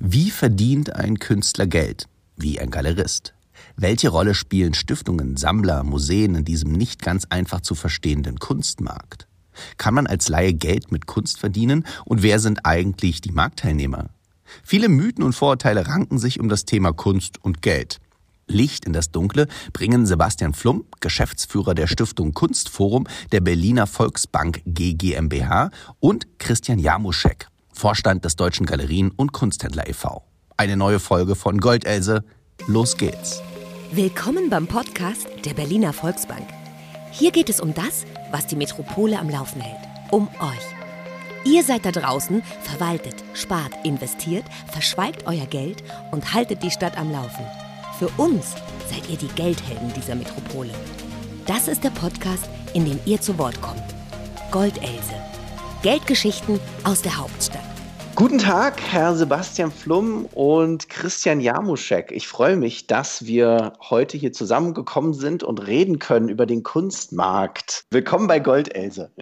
Wie verdient ein Künstler Geld? Wie ein Galerist? Welche Rolle spielen Stiftungen, Sammler, Museen in diesem nicht ganz einfach zu verstehenden Kunstmarkt? Kann man als Laie Geld mit Kunst verdienen? Und wer sind eigentlich die Marktteilnehmer? Viele Mythen und Vorurteile ranken sich um das Thema Kunst und Geld. Licht in das Dunkle bringen Sebastian Flum, Geschäftsführer der Stiftung Kunstforum der Berliner Volksbank GmbH und Christian Jamuschek, Vorstand des Deutschen Galerien- und Kunsthändler e.V. Eine neue Folge von Goldelse. Los geht's. Willkommen beim Podcast der Berliner Volksbank. Hier geht es um das, was die Metropole am Laufen hält. Um euch. Ihr seid da draußen, verwaltet, spart, investiert, verschweigt euer Geld und haltet die Stadt am Laufen. Für uns seid ihr die Geldhelden dieser Metropole. Das ist der Podcast, in dem ihr zu Wort kommt. Goldelse. Geldgeschichten aus der Hauptstadt. Guten Tag, Herr Sebastian Flum und Christian Jamuschek. Ich freue mich, dass wir heute hier zusammengekommen sind und reden können über den Kunstmarkt. Willkommen bei Goldelse.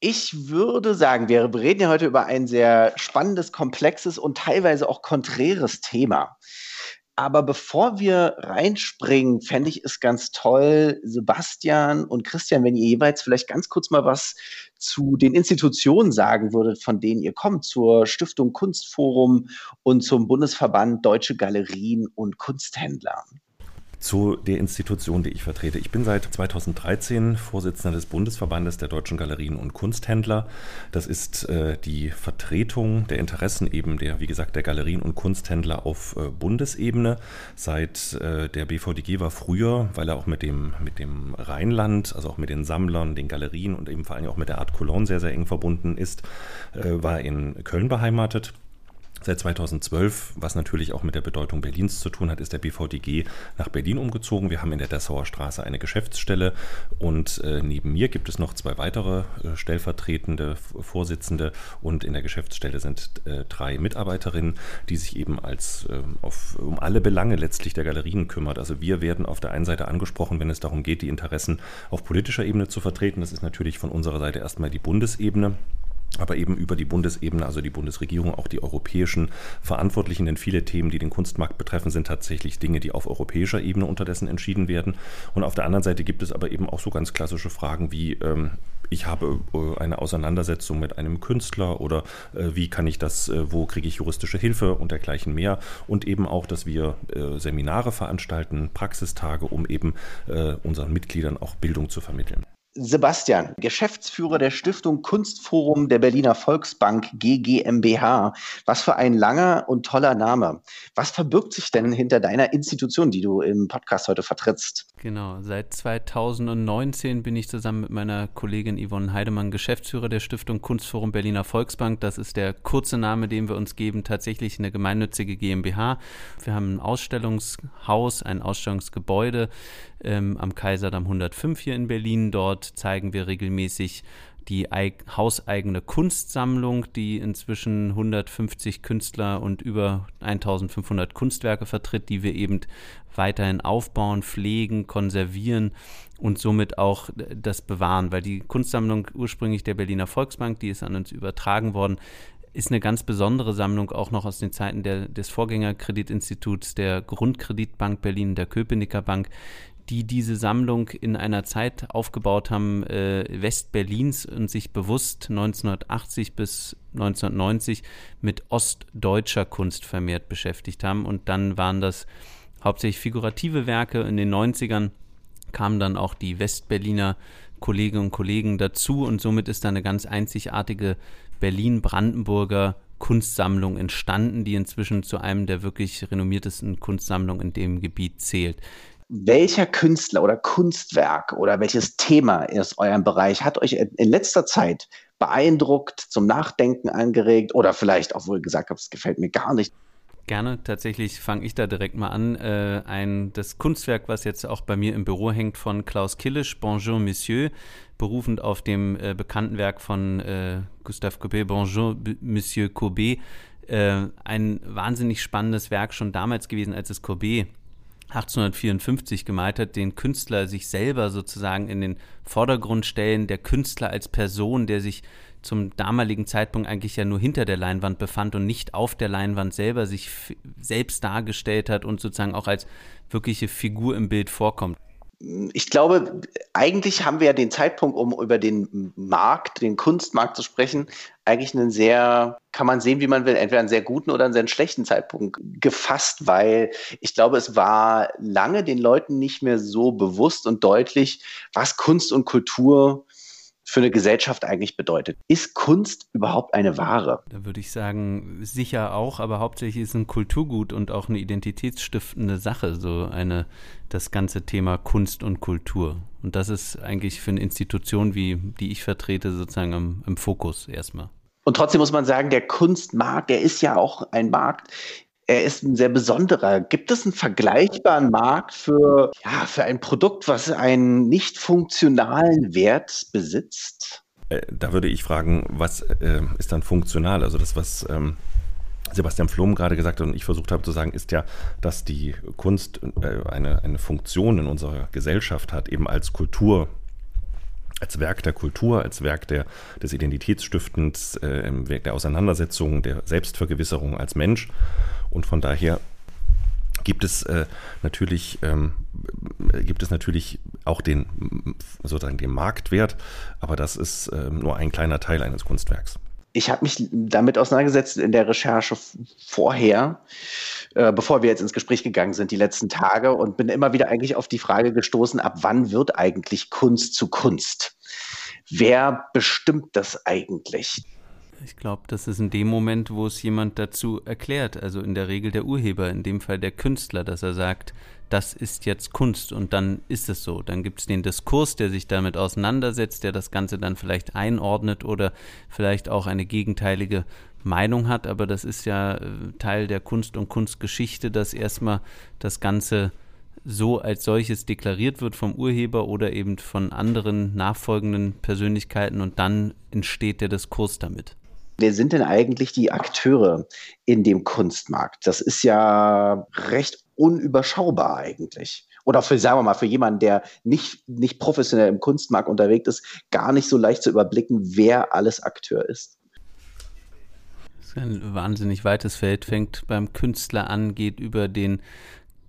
Ich würde sagen, wir reden ja heute über ein sehr spannendes, komplexes und teilweise auch konträres Thema. Aber bevor wir reinspringen, fände ich es ganz toll, Sebastian und Christian, wenn ihr jeweils vielleicht ganz kurz mal was zu den Institutionen sagen würdet, von denen ihr kommt, zur Stiftung Kunstforum und zum Bundesverband Deutsche Galerien und Kunsthändler zu der Institution, die ich vertrete. Ich bin seit 2013 Vorsitzender des Bundesverbandes der deutschen Galerien und Kunsthändler. Das ist äh, die Vertretung der Interessen eben der, wie gesagt, der Galerien und Kunsthändler auf äh, Bundesebene. Seit äh, der BVDG war früher, weil er auch mit dem, mit dem Rheinland, also auch mit den Sammlern, den Galerien und eben vor allem auch mit der Art Cologne sehr, sehr eng verbunden ist, äh, war in Köln beheimatet. Seit 2012, was natürlich auch mit der Bedeutung Berlins zu tun hat, ist der BVDG nach Berlin umgezogen. Wir haben in der Dessauer Straße eine Geschäftsstelle und äh, neben mir gibt es noch zwei weitere äh, stellvertretende Vorsitzende und in der Geschäftsstelle sind äh, drei Mitarbeiterinnen, die sich eben als ähm, auf, um alle Belange letztlich der Galerien kümmert. Also wir werden auf der einen Seite angesprochen, wenn es darum geht, die Interessen auf politischer Ebene zu vertreten. Das ist natürlich von unserer Seite erstmal die Bundesebene aber eben über die Bundesebene, also die Bundesregierung, auch die europäischen Verantwortlichen, denn viele Themen, die den Kunstmarkt betreffen, sind tatsächlich Dinge, die auf europäischer Ebene unterdessen entschieden werden. Und auf der anderen Seite gibt es aber eben auch so ganz klassische Fragen wie, ähm, ich habe äh, eine Auseinandersetzung mit einem Künstler oder äh, wie kann ich das, äh, wo kriege ich juristische Hilfe und dergleichen mehr. Und eben auch, dass wir Seminare veranstalten, Praxistage, um eben unseren Mitgliedern auch Bildung zu vermitteln. Sebastian, Geschäftsführer der Stiftung Kunstforum der Berliner Volksbank GGMBH. Was für ein langer und toller Name. Was verbirgt sich denn hinter deiner Institution, die du im Podcast heute vertrittst? Genau, seit 2019 bin ich zusammen mit meiner Kollegin Yvonne Heidemann Geschäftsführer der Stiftung Kunstforum Berliner Volksbank. Das ist der kurze Name, den wir uns geben, tatsächlich eine gemeinnützige GmbH. Wir haben ein Ausstellungshaus, ein Ausstellungsgebäude ähm, am Kaiserdamm 105 hier in Berlin. Dort zeigen wir regelmäßig die hauseigene Kunstsammlung, die inzwischen 150 Künstler und über 1500 Kunstwerke vertritt, die wir eben weiterhin aufbauen, pflegen, konservieren und somit auch das bewahren, weil die Kunstsammlung ursprünglich der Berliner Volksbank, die ist an uns übertragen worden, ist eine ganz besondere Sammlung, auch noch aus den Zeiten der, des Vorgängerkreditinstituts der Grundkreditbank Berlin, der Köpenicker Bank, die diese Sammlung in einer Zeit aufgebaut haben, äh, Westberlins und sich bewusst 1980 bis 1990 mit ostdeutscher Kunst vermehrt beschäftigt haben. Und dann waren das hauptsächlich figurative Werke. In den 90ern kamen dann auch die Westberliner Kolleginnen und Kollegen dazu und somit ist da eine ganz einzigartige Berlin-Brandenburger Kunstsammlung entstanden, die inzwischen zu einem der wirklich renommiertesten Kunstsammlungen in dem Gebiet zählt welcher Künstler oder Kunstwerk oder welches Thema aus eurem Bereich hat euch in letzter Zeit beeindruckt, zum Nachdenken angeregt oder vielleicht auch wohl gesagt es gefällt mir gar nicht? Gerne, tatsächlich fange ich da direkt mal an. Äh, ein, das Kunstwerk, was jetzt auch bei mir im Büro hängt, von Klaus Killisch, Bonjour Monsieur, berufend auf dem äh, bekannten Werk von äh, Gustave Courbet, Bonjour Monsieur Courbet. Äh, ein wahnsinnig spannendes Werk schon damals gewesen, als es Courbet 1854 gemalt hat, den Künstler sich selber sozusagen in den Vordergrund stellen, der Künstler als Person, der sich zum damaligen Zeitpunkt eigentlich ja nur hinter der Leinwand befand und nicht auf der Leinwand selber sich selbst dargestellt hat und sozusagen auch als wirkliche Figur im Bild vorkommt ich glaube, eigentlich haben wir ja den Zeitpunkt, um über den Markt, den Kunstmarkt zu sprechen, eigentlich einen sehr, kann man sehen, wie man will, entweder einen sehr guten oder einen sehr schlechten Zeitpunkt gefasst, weil ich glaube, es war lange den Leuten nicht mehr so bewusst und deutlich, was Kunst und Kultur für eine Gesellschaft eigentlich bedeutet. Ist Kunst überhaupt eine Ware? Da würde ich sagen, sicher auch, aber hauptsächlich ist ein Kulturgut und auch eine identitätsstiftende Sache, so eine, das ganze Thema Kunst und Kultur. Und das ist eigentlich für eine Institution wie die ich vertrete sozusagen im, im Fokus erstmal. Und trotzdem muss man sagen, der Kunstmarkt, der ist ja auch ein Markt, er ist ein sehr besonderer. Gibt es einen vergleichbaren Markt für, ja, für ein Produkt, was einen nicht funktionalen Wert besitzt? Äh, da würde ich fragen, was äh, ist dann funktional? Also das, was ähm, Sebastian Flum gerade gesagt hat und ich versucht habe zu sagen, ist ja, dass die Kunst äh, eine, eine Funktion in unserer Gesellschaft hat, eben als Kultur als Werk der Kultur, als Werk der, des Identitätsstiftens, äh, Werk der Auseinandersetzung, der Selbstvergewisserung als Mensch. Und von daher gibt es äh, natürlich ähm, gibt es natürlich auch den sozusagen den Marktwert, aber das ist äh, nur ein kleiner Teil eines Kunstwerks. Ich habe mich damit auseinandergesetzt in der Recherche vorher, äh, bevor wir jetzt ins Gespräch gegangen sind, die letzten Tage und bin immer wieder eigentlich auf die Frage gestoßen, ab wann wird eigentlich Kunst zu Kunst? Wer bestimmt das eigentlich? Ich glaube, das ist in dem Moment, wo es jemand dazu erklärt, also in der Regel der Urheber, in dem Fall der Künstler, dass er sagt, das ist jetzt Kunst und dann ist es so. Dann gibt es den Diskurs, der sich damit auseinandersetzt, der das Ganze dann vielleicht einordnet oder vielleicht auch eine gegenteilige Meinung hat, aber das ist ja äh, Teil der Kunst und Kunstgeschichte, dass erstmal das Ganze so als solches deklariert wird vom Urheber oder eben von anderen nachfolgenden Persönlichkeiten und dann entsteht der Diskurs damit. Wer sind denn eigentlich die Akteure in dem Kunstmarkt? Das ist ja recht unüberschaubar eigentlich. Oder für, sagen wir mal, für jemanden, der nicht, nicht professionell im Kunstmarkt unterwegs ist, gar nicht so leicht zu überblicken, wer alles Akteur ist. Das ist ein wahnsinnig weites Feld, fängt beim Künstler an, geht über den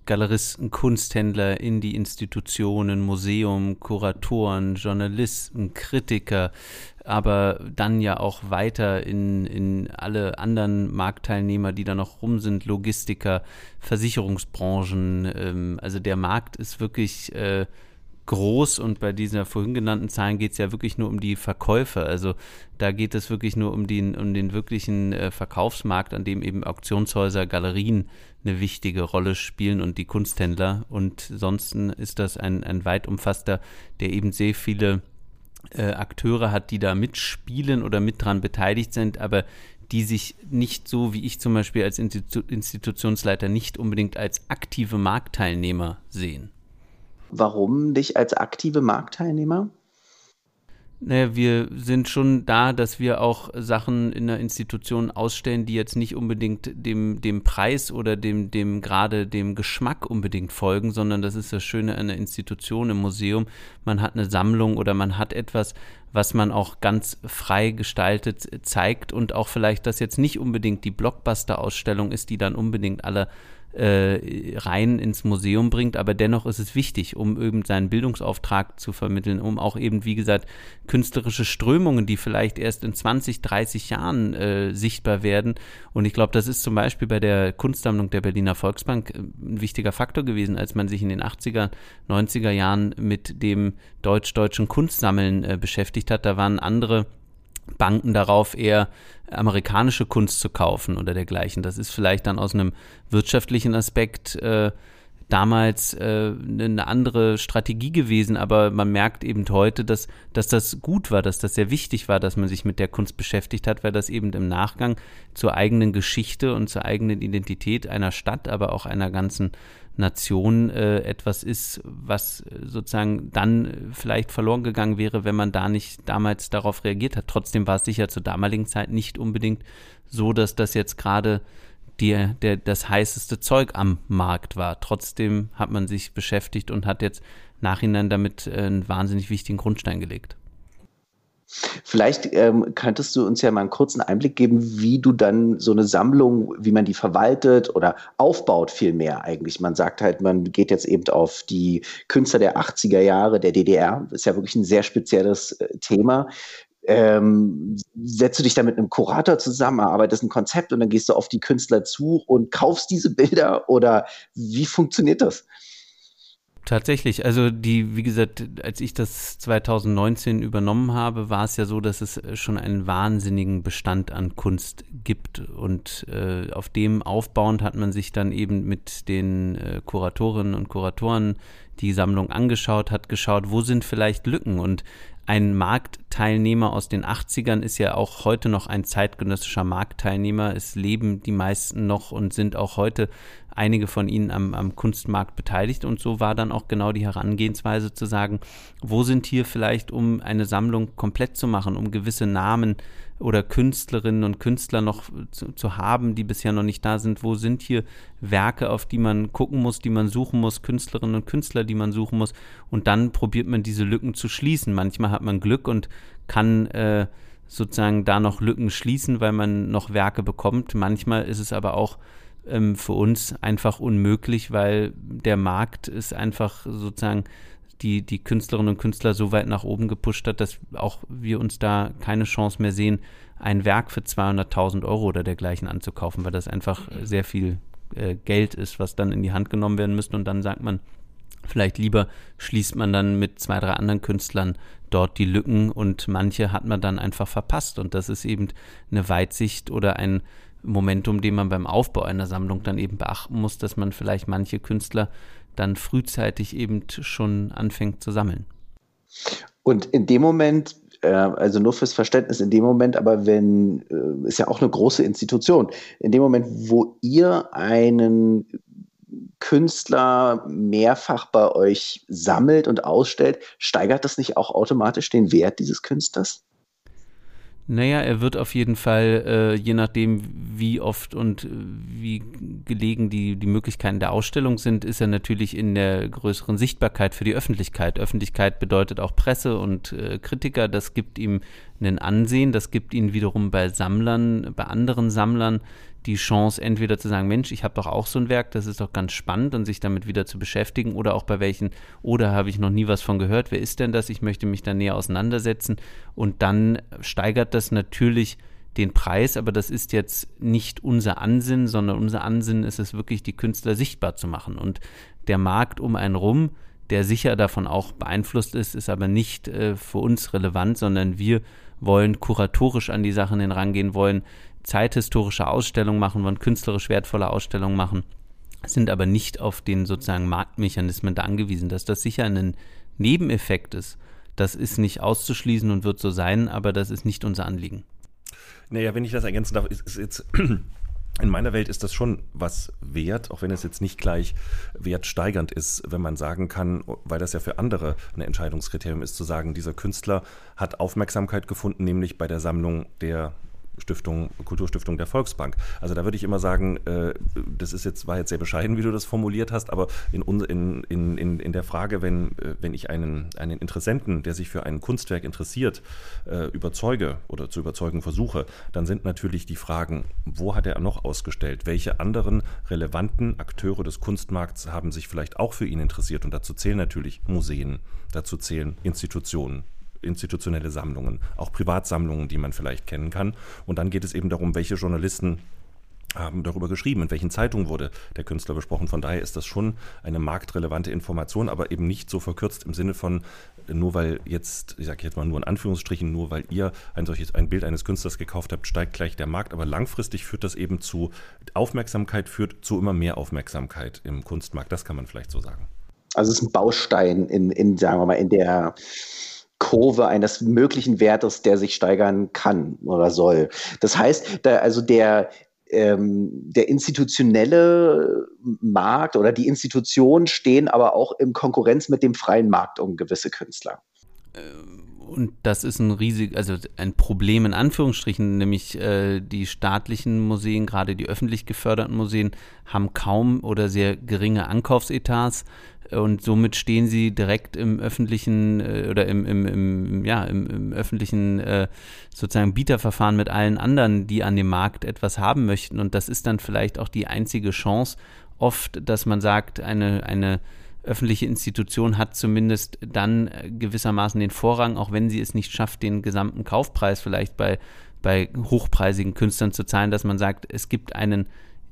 Galeristen, Kunsthändler in die Institutionen, Museum, Kuratoren, Journalisten, Kritiker, aber dann ja auch weiter in, in alle anderen Marktteilnehmer, die da noch rum sind, Logistiker, Versicherungsbranchen. Ähm, also der Markt ist wirklich äh, groß und bei dieser vorhin genannten Zahlen geht es ja wirklich nur um die Verkäufer. Also da geht es wirklich nur um den, um den wirklichen äh, Verkaufsmarkt, an dem eben Auktionshäuser, Galerien eine wichtige Rolle spielen und die Kunsthändler. Und sonst ist das ein, ein weit umfasster, der eben sehr viele äh, Akteure hat, die da mitspielen oder mit dran beteiligt sind, aber die sich nicht so wie ich zum Beispiel als Institu Institutionsleiter nicht unbedingt als aktive Marktteilnehmer sehen. Warum dich als aktive Marktteilnehmer? Naja, wir sind schon da, dass wir auch Sachen in der Institution ausstellen, die jetzt nicht unbedingt dem, dem Preis oder dem, dem gerade dem Geschmack unbedingt folgen, sondern das ist das Schöne an der Institution im Museum. Man hat eine Sammlung oder man hat etwas, was man auch ganz frei gestaltet zeigt und auch vielleicht, dass jetzt nicht unbedingt die Blockbuster-Ausstellung ist, die dann unbedingt alle äh, rein ins Museum bringt, aber dennoch ist es wichtig, um eben seinen Bildungsauftrag zu vermitteln, um auch eben, wie gesagt, künstlerische Strömungen, die vielleicht erst in 20, 30 Jahren äh, sichtbar werden. Und ich glaube, das ist zum Beispiel bei der Kunstsammlung der Berliner Volksbank äh, ein wichtiger Faktor gewesen, als man sich in den 80er, 90er Jahren mit dem deutsch-deutschen Kunstsammeln äh, beschäftigt hat. Da waren andere Banken darauf, eher amerikanische Kunst zu kaufen oder dergleichen. Das ist vielleicht dann aus einem wirtschaftlichen Aspekt äh, damals äh, eine andere Strategie gewesen, aber man merkt eben heute, dass, dass das gut war, dass das sehr wichtig war, dass man sich mit der Kunst beschäftigt hat, weil das eben im Nachgang zur eigenen Geschichte und zur eigenen Identität einer Stadt, aber auch einer ganzen Nation äh, etwas ist, was sozusagen dann vielleicht verloren gegangen wäre, wenn man da nicht damals darauf reagiert hat. Trotzdem war es sicher zur damaligen Zeit nicht unbedingt so, dass das jetzt gerade die, der, das heißeste Zeug am Markt war. Trotzdem hat man sich beschäftigt und hat jetzt nachhinein damit äh, einen wahnsinnig wichtigen Grundstein gelegt. Vielleicht ähm, könntest du uns ja mal einen kurzen Einblick geben, wie du dann so eine Sammlung, wie man die verwaltet oder aufbaut vielmehr eigentlich. Man sagt halt, man geht jetzt eben auf die Künstler der 80er Jahre der DDR. Ist ja wirklich ein sehr spezielles äh, Thema. Ähm, setzt du dich da mit einem Kurator zusammen, erarbeitest ein Konzept und dann gehst du auf die Künstler zu und kaufst diese Bilder oder wie funktioniert das? Tatsächlich, also die, wie gesagt, als ich das 2019 übernommen habe, war es ja so, dass es schon einen wahnsinnigen Bestand an Kunst gibt. Und äh, auf dem aufbauend hat man sich dann eben mit den äh, Kuratorinnen und Kuratoren die Sammlung angeschaut, hat geschaut, wo sind vielleicht Lücken? Und ein Marktteilnehmer aus den 80ern ist ja auch heute noch ein zeitgenössischer Marktteilnehmer. Es leben die meisten noch und sind auch heute einige von ihnen am, am Kunstmarkt beteiligt. Und so war dann auch genau die Herangehensweise zu sagen, wo sind hier vielleicht, um eine Sammlung komplett zu machen, um gewisse Namen oder Künstlerinnen und Künstler noch zu, zu, haben, die bisher noch nicht da sind? Wo sind hier Werke, auf die man gucken muss, die man suchen muss, Künstlerinnen und Künstler, die man suchen muss? Und dann probiert man diese Lücken zu schließen. Manchmal hat man Glück und kann äh, sozusagen da noch Lücken schließen, weil man noch Werke bekommt. Manchmal ist es aber auch ähm, für uns einfach unmöglich, weil der Markt ist einfach sozusagen die, die Künstlerinnen und Künstler so weit nach oben gepusht hat, dass auch wir uns da keine Chance mehr sehen, ein Werk für 200.000 Euro oder dergleichen anzukaufen, weil das einfach sehr viel äh, Geld ist, was dann in die Hand genommen werden müsste. Und dann sagt man, vielleicht lieber schließt man dann mit zwei, drei anderen Künstlern dort die Lücken und manche hat man dann einfach verpasst. Und das ist eben eine Weitsicht oder ein Momentum, den man beim Aufbau einer Sammlung dann eben beachten muss, dass man vielleicht manche Künstler dann frühzeitig eben schon anfängt zu sammeln. Und in dem Moment, äh, also nur fürs Verständnis, in dem Moment, aber wenn, äh, ist ja auch eine große Institution, in dem Moment, wo ihr einen Künstler mehrfach bei euch sammelt und ausstellt, steigert das nicht auch automatisch den Wert dieses Künstlers? Naja, er wird auf jeden Fall, äh, je nachdem, wie oft und äh, wie gelegen die, die Möglichkeiten der Ausstellung sind, ist er natürlich in der größeren Sichtbarkeit für die Öffentlichkeit. Öffentlichkeit bedeutet auch Presse und äh, Kritiker. Das gibt ihm einen Ansehen. Das gibt ihn wiederum bei Sammlern, bei anderen Sammlern die Chance, entweder zu sagen, Mensch, ich habe doch auch so ein Werk, das ist doch ganz spannend und sich damit wieder zu beschäftigen oder auch bei welchen, oder habe ich noch nie was von gehört, wer ist denn das? Ich möchte mich da näher auseinandersetzen und dann steigert das natürlich den Preis, aber das ist jetzt nicht unser Ansinnen, sondern unser Ansinnen ist es wirklich, die Künstler sichtbar zu machen und der Markt um einen rum, der sicher davon auch beeinflusst ist, ist aber nicht äh, für uns relevant, sondern wir wollen kuratorisch an die Sachen herangehen, wollen zeithistorische Ausstellungen machen, wollen künstlerisch wertvolle Ausstellungen machen, sind aber nicht auf den sozusagen Marktmechanismen da angewiesen. Dass das sicher ein Nebeneffekt ist, das ist nicht auszuschließen und wird so sein, aber das ist nicht unser Anliegen. Naja, wenn ich das ergänzen darf, ist, ist jetzt in meiner Welt ist das schon was wert, auch wenn es jetzt nicht gleich wertsteigernd ist, wenn man sagen kann, weil das ja für andere ein Entscheidungskriterium ist, zu sagen, dieser Künstler hat Aufmerksamkeit gefunden, nämlich bei der Sammlung der Stiftung, Kulturstiftung der Volksbank. Also da würde ich immer sagen, äh, das ist jetzt, war jetzt sehr bescheiden, wie du das formuliert hast, aber in, in, in, in, der Frage, wenn, äh, wenn ich einen, einen Interessenten, der sich für ein Kunstwerk interessiert, äh, überzeuge oder zu überzeugen versuche, dann sind natürlich die Fragen, wo hat er noch ausgestellt? Welche anderen relevanten Akteure des Kunstmarkts haben sich vielleicht auch für ihn interessiert? Und dazu zählen natürlich Museen, dazu zählen Institutionen, institutionelle Sammlungen, auch Privatsammlungen, die man vielleicht kennen kann. Und dann geht es eben darum, welche Journalisten haben darüber geschrieben, in welchen Zeitungen wurde der Künstler besprochen. Von daher ist das schon eine marktrelevante Information, aber eben nicht so verkürzt im Sinne von, nur weil jetzt, ich sage jetzt mal nur in Anführungsstrichen, nur weil ihr ein solches ein Bild eines Künstlers gekauft habt, steigt gleich der Markt. Aber langfristig führt das eben zu Aufmerksamkeit, führt zu immer mehr Aufmerksamkeit im Kunstmarkt. Das kann man vielleicht so sagen. Also es ist ein Baustein in, in sagen wir mal, in der Kurve eines möglichen Wertes, der sich steigern kann oder soll. Das heißt, da, also der, ähm, der institutionelle Markt oder die Institutionen stehen aber auch in Konkurrenz mit dem freien Markt um gewisse Künstler. Ähm und das ist ein riesig, also ein Problem in Anführungsstrichen, nämlich äh, die staatlichen Museen, gerade die öffentlich geförderten Museen, haben kaum oder sehr geringe Ankaufsetats und somit stehen sie direkt im öffentlichen äh, oder im, im, im, ja, im, im öffentlichen äh, sozusagen Bieterverfahren mit allen anderen, die an dem Markt etwas haben möchten. Und das ist dann vielleicht auch die einzige Chance, oft, dass man sagt, eine, eine öffentliche Institution hat zumindest dann gewissermaßen den Vorrang, auch wenn sie es nicht schafft, den gesamten Kaufpreis vielleicht bei, bei hochpreisigen Künstlern zu zahlen, dass man sagt, es gibt einen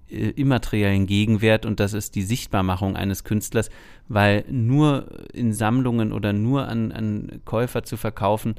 äh, immateriellen Gegenwert und das ist die Sichtbarmachung eines Künstlers, weil nur in Sammlungen oder nur an, an Käufer zu verkaufen,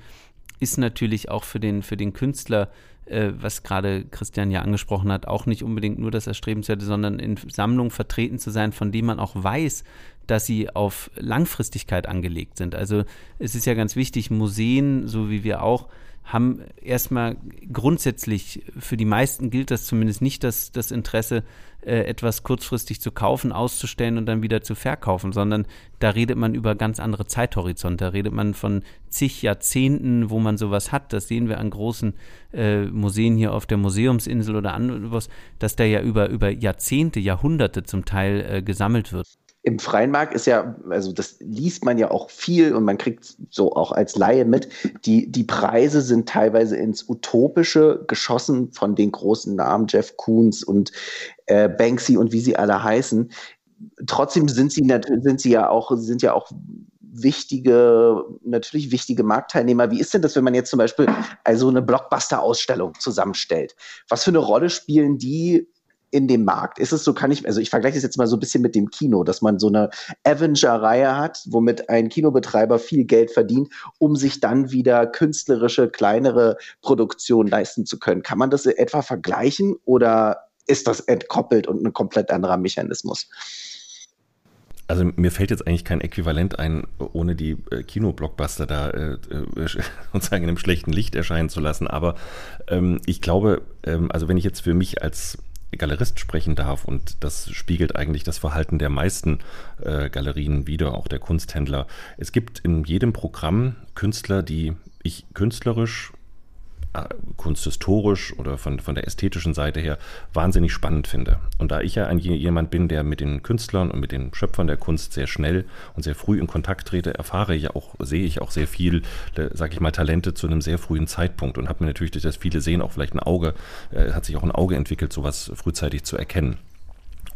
ist natürlich auch für den, für den Künstler, äh, was gerade Christian ja angesprochen hat, auch nicht unbedingt nur das Erstrebenswerte, sondern in Sammlungen vertreten zu sein, von denen man auch weiß, dass sie auf Langfristigkeit angelegt sind. Also es ist ja ganz wichtig, Museen, so wie wir auch, haben erstmal grundsätzlich, für die meisten gilt das zumindest nicht, das, das Interesse, äh, etwas kurzfristig zu kaufen, auszustellen und dann wieder zu verkaufen, sondern da redet man über ganz andere Zeithorizonte. Da redet man von zig Jahrzehnten, wo man sowas hat. Das sehen wir an großen äh, Museen hier auf der Museumsinsel oder anderes, dass da ja über, über Jahrzehnte, Jahrhunderte zum Teil äh, gesammelt wird im freien Markt ist ja, also das liest man ja auch viel und man kriegt so auch als Laie mit, die, die Preise sind teilweise ins Utopische geschossen von den großen Namen, Jeff Koons und äh, Banksy und wie sie alle heißen. Trotzdem sind sie, sind sie ja auch, sind ja auch wichtige, natürlich wichtige Marktteilnehmer. Wie ist denn das, wenn man jetzt zum Beispiel also eine Blockbuster-Ausstellung zusammenstellt? Was für eine Rolle spielen die in dem Markt? Ist es so, kann ich, also ich vergleiche das jetzt mal so ein bisschen mit dem Kino, dass man so eine Avenger-Reihe hat, womit ein Kinobetreiber viel Geld verdient, um sich dann wieder künstlerische, kleinere Produktionen leisten zu können. Kann man das etwa vergleichen oder ist das entkoppelt und ein komplett anderer Mechanismus? Also mir fällt jetzt eigentlich kein Äquivalent ein, ohne die äh, Kinoblockbuster da äh, äh, sozusagen in einem schlechten Licht erscheinen zu lassen. Aber ähm, ich glaube, ähm, also wenn ich jetzt für mich als Galerist sprechen darf und das spiegelt eigentlich das Verhalten der meisten äh, Galerien wieder, auch der Kunsthändler. Es gibt in jedem Programm Künstler, die ich künstlerisch kunsthistorisch oder von, von der ästhetischen Seite her wahnsinnig spannend finde. Und da ich ja ein, jemand bin, der mit den Künstlern und mit den Schöpfern der Kunst sehr schnell und sehr früh in Kontakt trete, erfahre ich auch, sehe ich auch sehr viel, sage ich mal, Talente zu einem sehr frühen Zeitpunkt und habe mir natürlich durch das viele Sehen auch vielleicht ein Auge, äh, hat sich auch ein Auge entwickelt, sowas frühzeitig zu erkennen.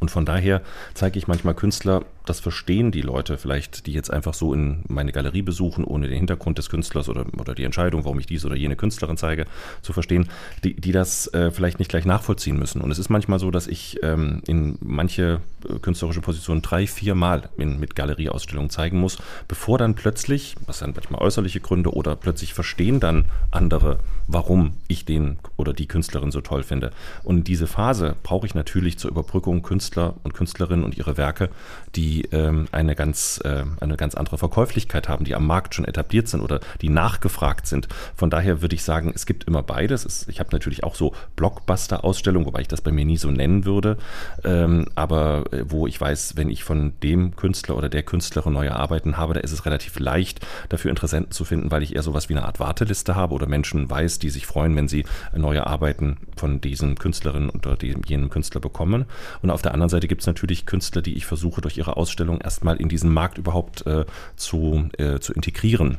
Und von daher zeige ich manchmal Künstler, das verstehen die Leute vielleicht, die jetzt einfach so in meine Galerie besuchen, ohne den Hintergrund des Künstlers oder, oder die Entscheidung, warum ich diese oder jene Künstlerin zeige, zu verstehen, die, die das äh, vielleicht nicht gleich nachvollziehen müssen. Und es ist manchmal so, dass ich ähm, in manche äh, künstlerische Positionen drei, vier Mal in, mit Galerieausstellungen zeigen muss, bevor dann plötzlich, was sind manchmal äußerliche Gründe oder plötzlich verstehen dann andere, warum ich den oder die Künstlerin so toll finde. Und diese Phase brauche ich natürlich zur Überbrückung Künstler und Künstlerinnen und ihre Werke, die ähm, eine, ganz, äh, eine ganz andere Verkäuflichkeit haben, die am Markt schon etabliert sind oder die nachgefragt sind. Von daher würde ich sagen, es gibt immer beides. Es, ich habe natürlich auch so Blockbuster-Ausstellungen, wobei ich das bei mir nie so nennen würde, ähm, aber äh, wo ich weiß, wenn ich von dem Künstler oder der Künstlerin neue Arbeiten habe, da ist es relativ leicht, dafür Interessenten zu finden, weil ich eher sowas wie eine Art Warteliste habe oder Menschen weiß, die sich freuen, wenn sie neue Arbeiten von diesen Künstlerinnen oder jenem Künstler bekommen. Und auf der anderen Seite gibt es natürlich Künstler, die ich versuche durch ihre Ausstellung erstmal in diesen Markt überhaupt äh, zu, äh, zu integrieren.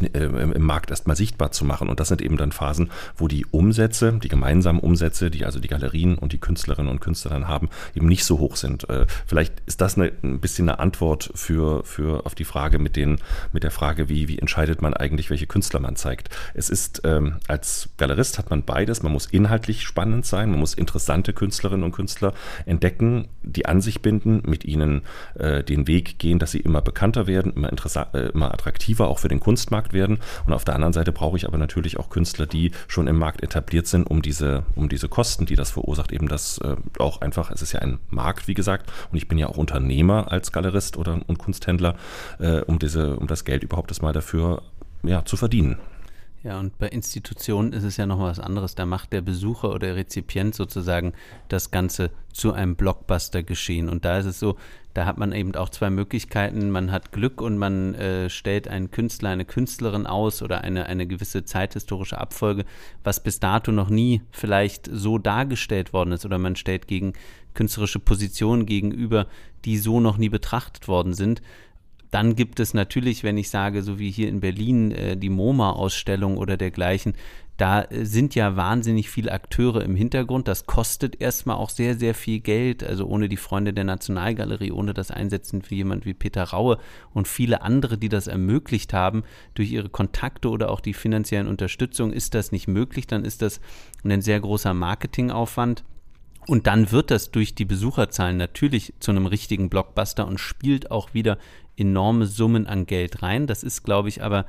Äh, im Markt erstmal sichtbar zu machen. Und das sind eben dann Phasen, wo die Umsätze, die gemeinsamen Umsätze, die also die Galerien und die Künstlerinnen und Künstler dann haben, eben nicht so hoch sind. Äh, vielleicht ist das eine, ein bisschen eine Antwort für, für auf die Frage mit, den, mit der Frage, wie, wie entscheidet man eigentlich, welche Künstler man zeigt. Es ist, ähm, als Galerist hat man beides. Man muss inhaltlich spannend sein, man muss interessante Künstlerinnen und Künstler entdecken, die an sich binden, mit ihnen äh, den Weg gehen, dass sie immer bekannter werden, immer, äh, immer attraktiver auch für den Kunstmarkt Markt werden. Und auf der anderen Seite brauche ich aber natürlich auch Künstler, die schon im Markt etabliert sind, um diese, um diese Kosten, die das verursacht, eben das äh, auch einfach, es ist ja ein Markt, wie gesagt, und ich bin ja auch Unternehmer als Galerist oder und Kunsthändler, äh, um diese, um das Geld überhaupt erstmal dafür ja, zu verdienen. Ja, und bei Institutionen ist es ja noch was anderes. Da macht der Besucher oder Rezipient sozusagen das Ganze zu einem Blockbuster geschehen. Und da ist es so, Da hat man eben auch zwei Möglichkeiten. Man hat Glück und man äh, stellt einen Künstler, eine Künstlerin aus oder eine, eine gewisse zeithistorische Abfolge, was bis dato noch nie vielleicht so dargestellt worden ist. Oder man stellt gegen künstlerische Positionen gegenüber, die so noch nie betrachtet worden sind. Dann gibt es natürlich, wenn ich sage, so wie hier in Berlin äh, die MoMA-Ausstellung oder dergleichen, da äh, sind ja wahnsinnig viele Akteure im Hintergrund. Das kostet erstmal auch sehr, sehr viel Geld. Also ohne die Freunde der Nationalgalerie, ohne das Einsetzen für jemand wie Peter Raue und viele andere, die das ermöglicht haben, durch ihre Kontakte oder auch die finanziellen Unterstützung, ist das nicht möglich. Dann ist das ein sehr großer Marketingaufwand. Und dann wird das durch die Besucherzahlen natürlich zu einem richtigen Blockbuster und spielt auch wieder enorme Summen an Geld rein. Das ist, glaube ich, aber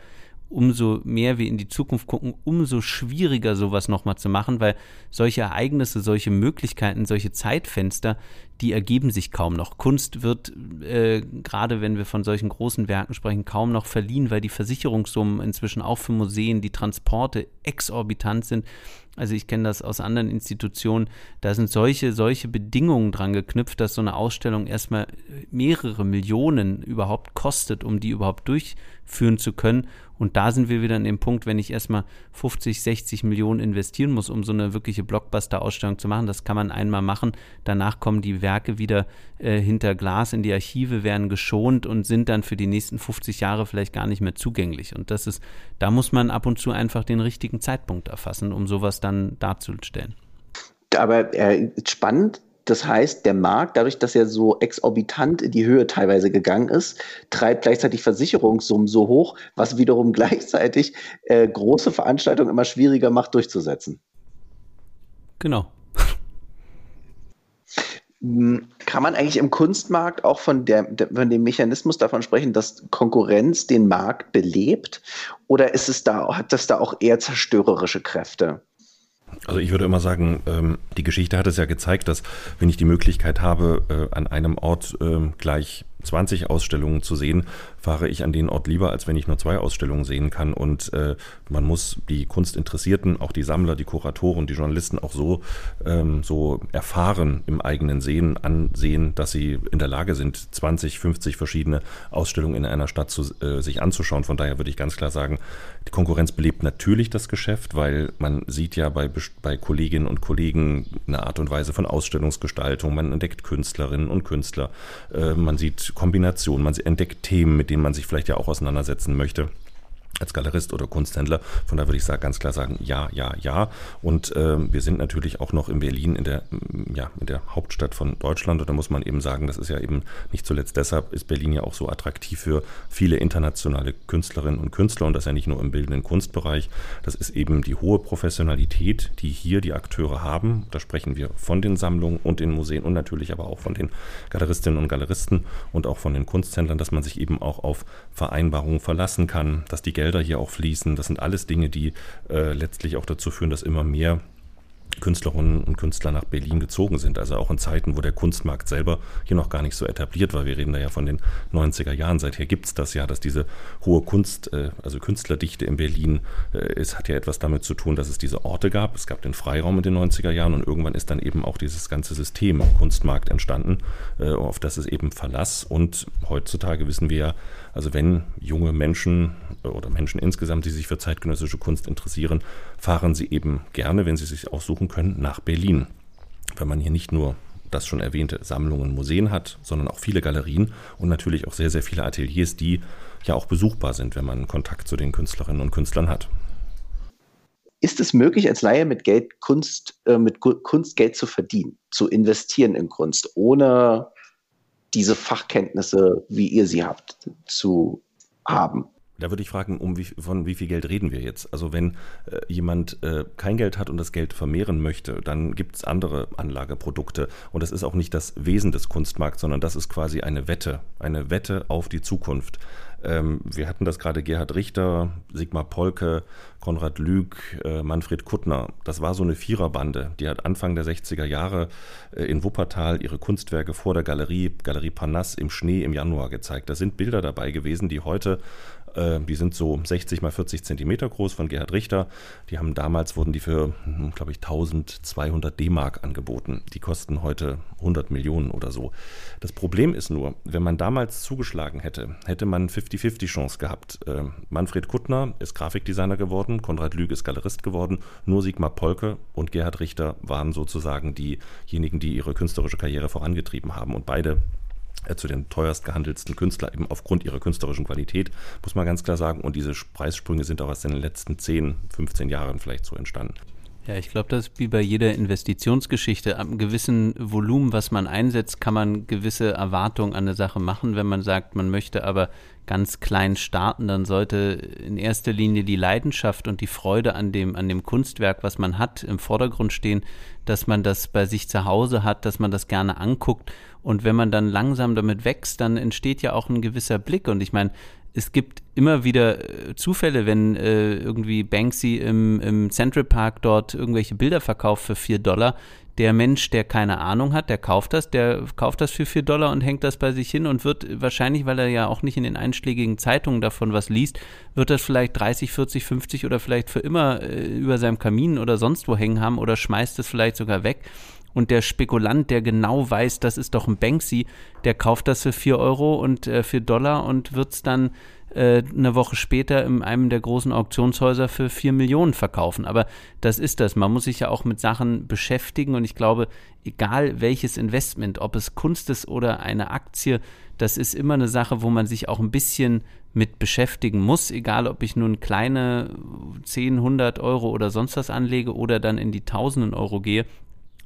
umso mehr wir in die Zukunft gucken, umso schwieriger sowas nochmal zu machen, weil solche Ereignisse, solche Möglichkeiten, solche Zeitfenster, die ergeben sich kaum noch. Kunst wird, äh, gerade wenn wir von solchen großen Werken sprechen, kaum noch verliehen, weil die Versicherungssummen inzwischen auch für Museen, die Transporte exorbitant sind. Also ich kenne das aus anderen Institutionen. Da sind solche, solche Bedingungen dran geknüpft, dass so eine Ausstellung erstmal mehrere Millionen überhaupt kostet, um die überhaupt durchführen zu können. Und da sind wir wieder an dem Punkt, wenn ich erstmal 50, 60 Millionen investieren muss, um so eine wirkliche Blockbuster-Ausstellung zu machen. Das kann man einmal machen. Danach kommen die Werke wieder äh, hinter Glas in die Archive, werden geschont und sind dann für die nächsten 50 Jahre vielleicht gar nicht mehr zugänglich. Und das ist, da muss man ab und zu einfach den richtigen Zeitpunkt erfassen, um sowas dann darzustellen. Aber äh, spannend, das heißt, der Markt, dadurch, dass er so exorbitant in die Höhe teilweise gegangen ist, treibt gleichzeitig Versicherungssummen so hoch, was wiederum gleichzeitig äh, große Veranstaltungen immer schwieriger macht durchzusetzen. Genau. Hm, kann man eigentlich im Kunstmarkt auch von, der, von dem Mechanismus davon sprechen, dass Konkurrenz den Markt belebt? Oder ist es da, hat das da auch eher zerstörerische Kräfte? Also ich würde immer sagen, ähm, die Geschichte hat es ja gezeigt, dass wenn ich die Möglichkeit habe, äh, an einem Ort ähm, gleich 20 Ausstellungen zu sehen, fahre ich an den Ort lieber, als wenn ich nur zwei Ausstellungen sehen kann. Und äh, man muss die Kunstinteressierten, auch die Sammler, die Kuratoren, die Journalisten auch so, ähm, so erfahren im eigenen Sehen, ansehen, dass sie in der Lage sind, 20, 50 verschiedene Ausstellungen in einer Stadt zu, äh, sich anzuschauen. Von daher würde ich ganz klar sagen, die Konkurrenz belebt natürlich das Geschäft, weil man sieht ja bei, bei Kolleginnen und Kollegen eine Art und Weise von Ausstellungsgestaltung. Man entdeckt Künstlerinnen und Künstler. Äh, man sieht Kombinationen, man entdeckt Themen, mit denen man sich vielleicht ja auch auseinandersetzen möchte als Galerist oder Kunsthändler. Von daher würde ich sagen, ganz klar sagen, ja, ja, ja. Und äh, wir sind natürlich auch noch in Berlin, in der, ja, in der Hauptstadt von Deutschland. Und da muss man eben sagen, das ist ja eben nicht zuletzt deshalb, ist Berlin ja auch so attraktiv für viele internationale Künstlerinnen und Künstler. Und das ja nicht nur im bildenden Kunstbereich. Das ist eben die hohe Professionalität, die hier die Akteure haben. Da sprechen wir von den Sammlungen und den Museen und natürlich aber auch von den Galeristinnen und Galeristen und auch von den Kunsthändlern, dass man sich eben auch auf Vereinbarungen verlassen kann, dass die Gelder Gelder hier auch fließen. Das sind alles Dinge, die äh, letztlich auch dazu führen, dass immer mehr Künstlerinnen und Künstler nach Berlin gezogen sind. Also auch in Zeiten, wo der Kunstmarkt selber hier noch gar nicht so etabliert war. Wir reden da ja von den 90er Jahren. Seither gibt es das ja, dass diese hohe Kunst, äh, also Künstlerdichte in Berlin, äh, es hat ja etwas damit zu tun, dass es diese Orte gab. Es gab den Freiraum in den 90er Jahren und irgendwann ist dann eben auch dieses ganze System Kunstmarkt entstanden, äh, auf das es eben Verlass. Und heutzutage wissen wir ja, also wenn junge Menschen oder Menschen insgesamt, die sich für zeitgenössische Kunst interessieren, fahren sie eben gerne, wenn sie sich aussuchen können, nach Berlin. Weil man hier nicht nur das schon erwähnte Sammlungen, Museen hat, sondern auch viele Galerien und natürlich auch sehr, sehr viele Ateliers, die ja auch besuchbar sind, wenn man Kontakt zu den Künstlerinnen und Künstlern hat. Ist es möglich, als Laie mit Geld Kunst, äh, mit Kunst Geld zu verdienen, zu investieren in Kunst, ohne diese Fachkenntnisse, wie ihr sie habt, zu haben. Da würde ich fragen, um wie, von wie viel Geld reden wir jetzt? Also wenn äh, jemand äh, kein Geld hat und das Geld vermehren möchte, dann gibt es andere Anlageprodukte. Und das ist auch nicht das Wesen des Kunstmarkts, sondern das ist quasi eine Wette, eine Wette auf die Zukunft. Ähm, wir hatten das gerade Gerhard Richter, Sigmar Polke, Konrad Lüg, äh, Manfred Kuttner. Das war so eine Viererbande. Die hat Anfang der 60er Jahre äh, in Wuppertal ihre Kunstwerke vor der Galerie, Galerie Parnasse im Schnee im Januar gezeigt. Da sind Bilder dabei gewesen, die heute Äh, die sind so 60 mal 40 Zentimeter groß von Gerhard Richter. Die haben damals, wurden die für, hm, glaube ich, 1200 D-Mark angeboten. Die kosten heute 100 Millionen oder so. Das Problem ist nur, wenn man damals zugeschlagen hätte, hätte man 50-50 Chance gehabt. Äh, Manfred Kuttner ist Grafikdesigner geworden, Konrad Lüge ist Galerist geworden, nur Sigmar Polke und Gerhard Richter waren sozusagen diejenigen, die ihre künstlerische Karriere vorangetrieben haben. Und beide zu den teuerst gehandelsten Künstlern, eben aufgrund ihrer künstlerischen Qualität, muss man ganz klar sagen. Und diese Preissprünge sind auch erst in den letzten 10, 15 Jahren vielleicht so entstanden. Ja, ich glaube, das ist wie bei jeder Investitionsgeschichte. Ab einem gewissen Volumen, was man einsetzt, kann man gewisse Erwartungen an eine Sache machen. Wenn man sagt, man möchte aber ganz klein starten, dann sollte in erster Linie die Leidenschaft und die Freude an dem, an dem Kunstwerk, was man hat, im Vordergrund stehen, dass man das bei sich zu Hause hat, dass man das gerne anguckt. Und wenn man dann langsam damit wächst, dann entsteht ja auch ein gewisser Blick. Und ich meine, es gibt immer wieder äh, Zufälle, wenn äh, irgendwie Banksy im, im Central Park dort irgendwelche Bilder verkauft für vier Dollar. Der Mensch, der keine Ahnung hat, der kauft das, der kauft das für vier Dollar und hängt das bei sich hin und wird wahrscheinlich, weil er ja auch nicht in den einschlägigen Zeitungen davon was liest, wird das vielleicht 30, 40, 50 oder vielleicht für immer äh, über seinem Kamin oder sonst wo hängen haben oder schmeißt es vielleicht sogar weg. Und der Spekulant, der genau weiß, das ist doch ein Banksy, der kauft das für 4 Euro und äh, 4 Dollar und wird es dann äh, eine Woche später in einem der großen Auktionshäuser für 4 Millionen verkaufen. Aber das ist das. Man muss sich ja auch mit Sachen beschäftigen und ich glaube, egal welches Investment, ob es Kunst ist oder eine Aktie, das ist immer eine Sache, wo man sich auch ein bisschen mit beschäftigen muss, egal ob ich nun kleine 10, 100 Euro oder sonst was anlege oder dann in die Tausenden Euro gehe.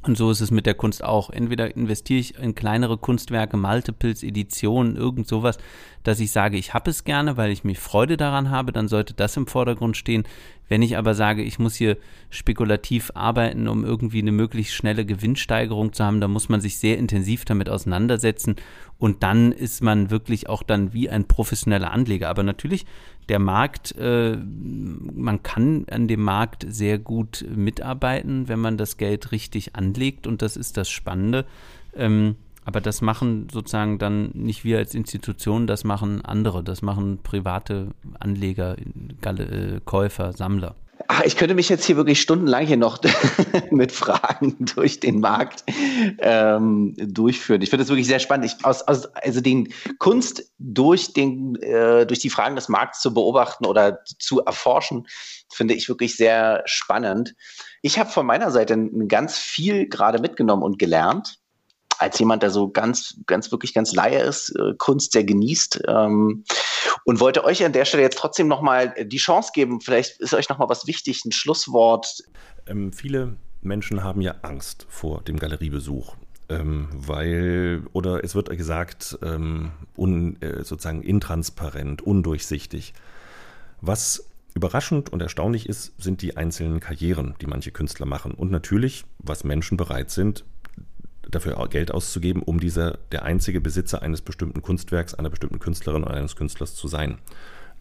Und so ist es mit der Kunst auch. Entweder investiere ich in kleinere Kunstwerke, Multiples, Editionen, irgend sowas, dass ich sage, ich habe es gerne, weil ich mir Freude daran habe, dann sollte das im Vordergrund stehen. Wenn ich aber sage, ich muss hier spekulativ arbeiten, um irgendwie eine möglichst schnelle Gewinnsteigerung zu haben, dann muss man sich sehr intensiv damit auseinandersetzen und dann ist man wirklich auch dann wie ein professioneller Anleger. Aber natürlich, der Markt, äh, man kann an dem Markt sehr gut mitarbeiten, wenn man das Geld richtig anlegt und das ist das Spannende. Ähm, aber das machen sozusagen dann nicht wir als Institution, das machen andere, das machen private Anleger, äh, Käufer, Sammler. Ach, ich könnte mich jetzt hier wirklich stundenlang hier noch mit Fragen durch den Markt ähm, durchführen. Ich finde das wirklich sehr spannend. Ich, aus, aus, also den Kunst durch, den, äh, durch die Fragen des Markts zu beobachten oder zu erforschen, finde ich wirklich sehr spannend. Ich habe von meiner Seite ganz viel gerade mitgenommen und gelernt als jemand, der so ganz, ganz wirklich ganz Laie ist, äh, Kunst sehr genießt ähm, und wollte euch an der Stelle jetzt trotzdem nochmal die Chance geben. Vielleicht ist euch nochmal was wichtig, ein Schlusswort. Ähm, viele Menschen haben ja Angst vor dem Galeriebesuch. Ähm, weil, oder es wird gesagt, ähm, un, äh, sozusagen intransparent, undurchsichtig. Was Überraschend und erstaunlich ist, sind die einzelnen Karrieren, die manche Künstler machen. Und natürlich, was Menschen bereit sind, dafür Geld auszugeben, um dieser der einzige Besitzer eines bestimmten Kunstwerks, einer bestimmten Künstlerin oder eines Künstlers zu sein.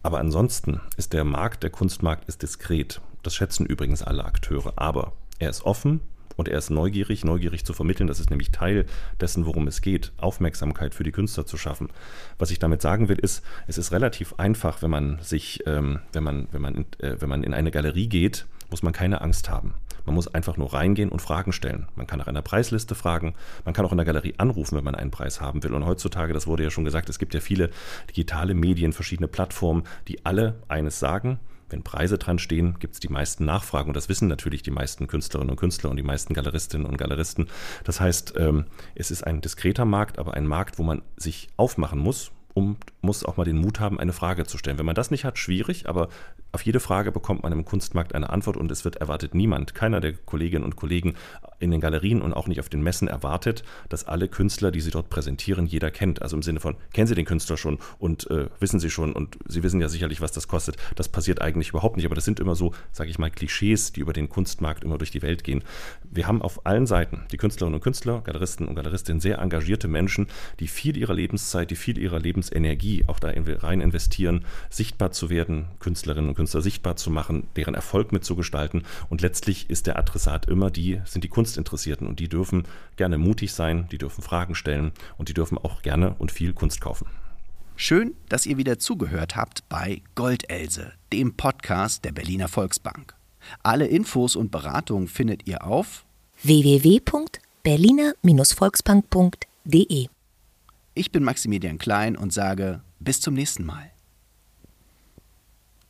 Aber ansonsten ist der Markt, der Kunstmarkt ist diskret. Das schätzen übrigens alle Akteure. Aber er ist offen und er ist neugierig, neugierig zu vermitteln. Das ist nämlich Teil dessen, worum es geht, Aufmerksamkeit für die Künstler zu schaffen. Was ich damit sagen will, ist, es ist relativ einfach, wenn man sich, ähm, wenn man, wenn man, äh, wenn man in eine Galerie geht, muss man keine Angst haben. Man muss einfach nur reingehen und Fragen stellen. Man kann nach einer Preisliste fragen, man kann auch in der Galerie anrufen, wenn man einen Preis haben will. Und heutzutage, das wurde ja schon gesagt, es gibt ja viele digitale Medien, verschiedene Plattformen, die alle eines sagen. Wenn Preise dran stehen, gibt es die meisten Nachfragen und das wissen natürlich die meisten Künstlerinnen und Künstler und die meisten Galeristinnen und Galeristen. Das heißt, ähm, es ist ein diskreter Markt, aber ein Markt, wo man sich aufmachen muss und muss auch mal den Mut haben, eine Frage zu stellen. Wenn man das nicht hat, schwierig, aber auf jede Frage bekommt man im Kunstmarkt eine Antwort und es wird erwartet niemand, keiner der Kolleginnen und Kollegen in den Galerien und auch nicht auf den Messen erwartet, dass alle Künstler, die sie dort präsentieren, jeder kennt. Also im Sinne von, kennen Sie den Künstler schon und äh, wissen Sie schon und Sie wissen ja sicherlich, was das kostet. Das passiert eigentlich überhaupt nicht, aber das sind immer so, sage ich mal, Klischees, die über den Kunstmarkt immer durch die Welt gehen. Wir haben auf allen Seiten die Künstlerinnen und Künstler, Galeristen und Galeristinnen, sehr engagierte Menschen, die viel ihrer Lebenszeit, die viel ihrer Lebensenergie auch da rein investieren, sichtbar zu werden, Künstlerinnen und Künstler sichtbar zu machen, deren Erfolg mitzugestalten. Und letztlich ist der Adressat immer die, sind die Kunstinteressierten und die dürfen gerne mutig sein, die dürfen Fragen stellen und die dürfen auch gerne und viel Kunst kaufen. Schön, dass ihr wieder zugehört habt bei Goldelse, dem Podcast der Berliner Volksbank. Alle Infos und Beratungen findet ihr auf www.berliner-volksbank.de ich bin Maximilian Klein und sage bis zum nächsten Mal.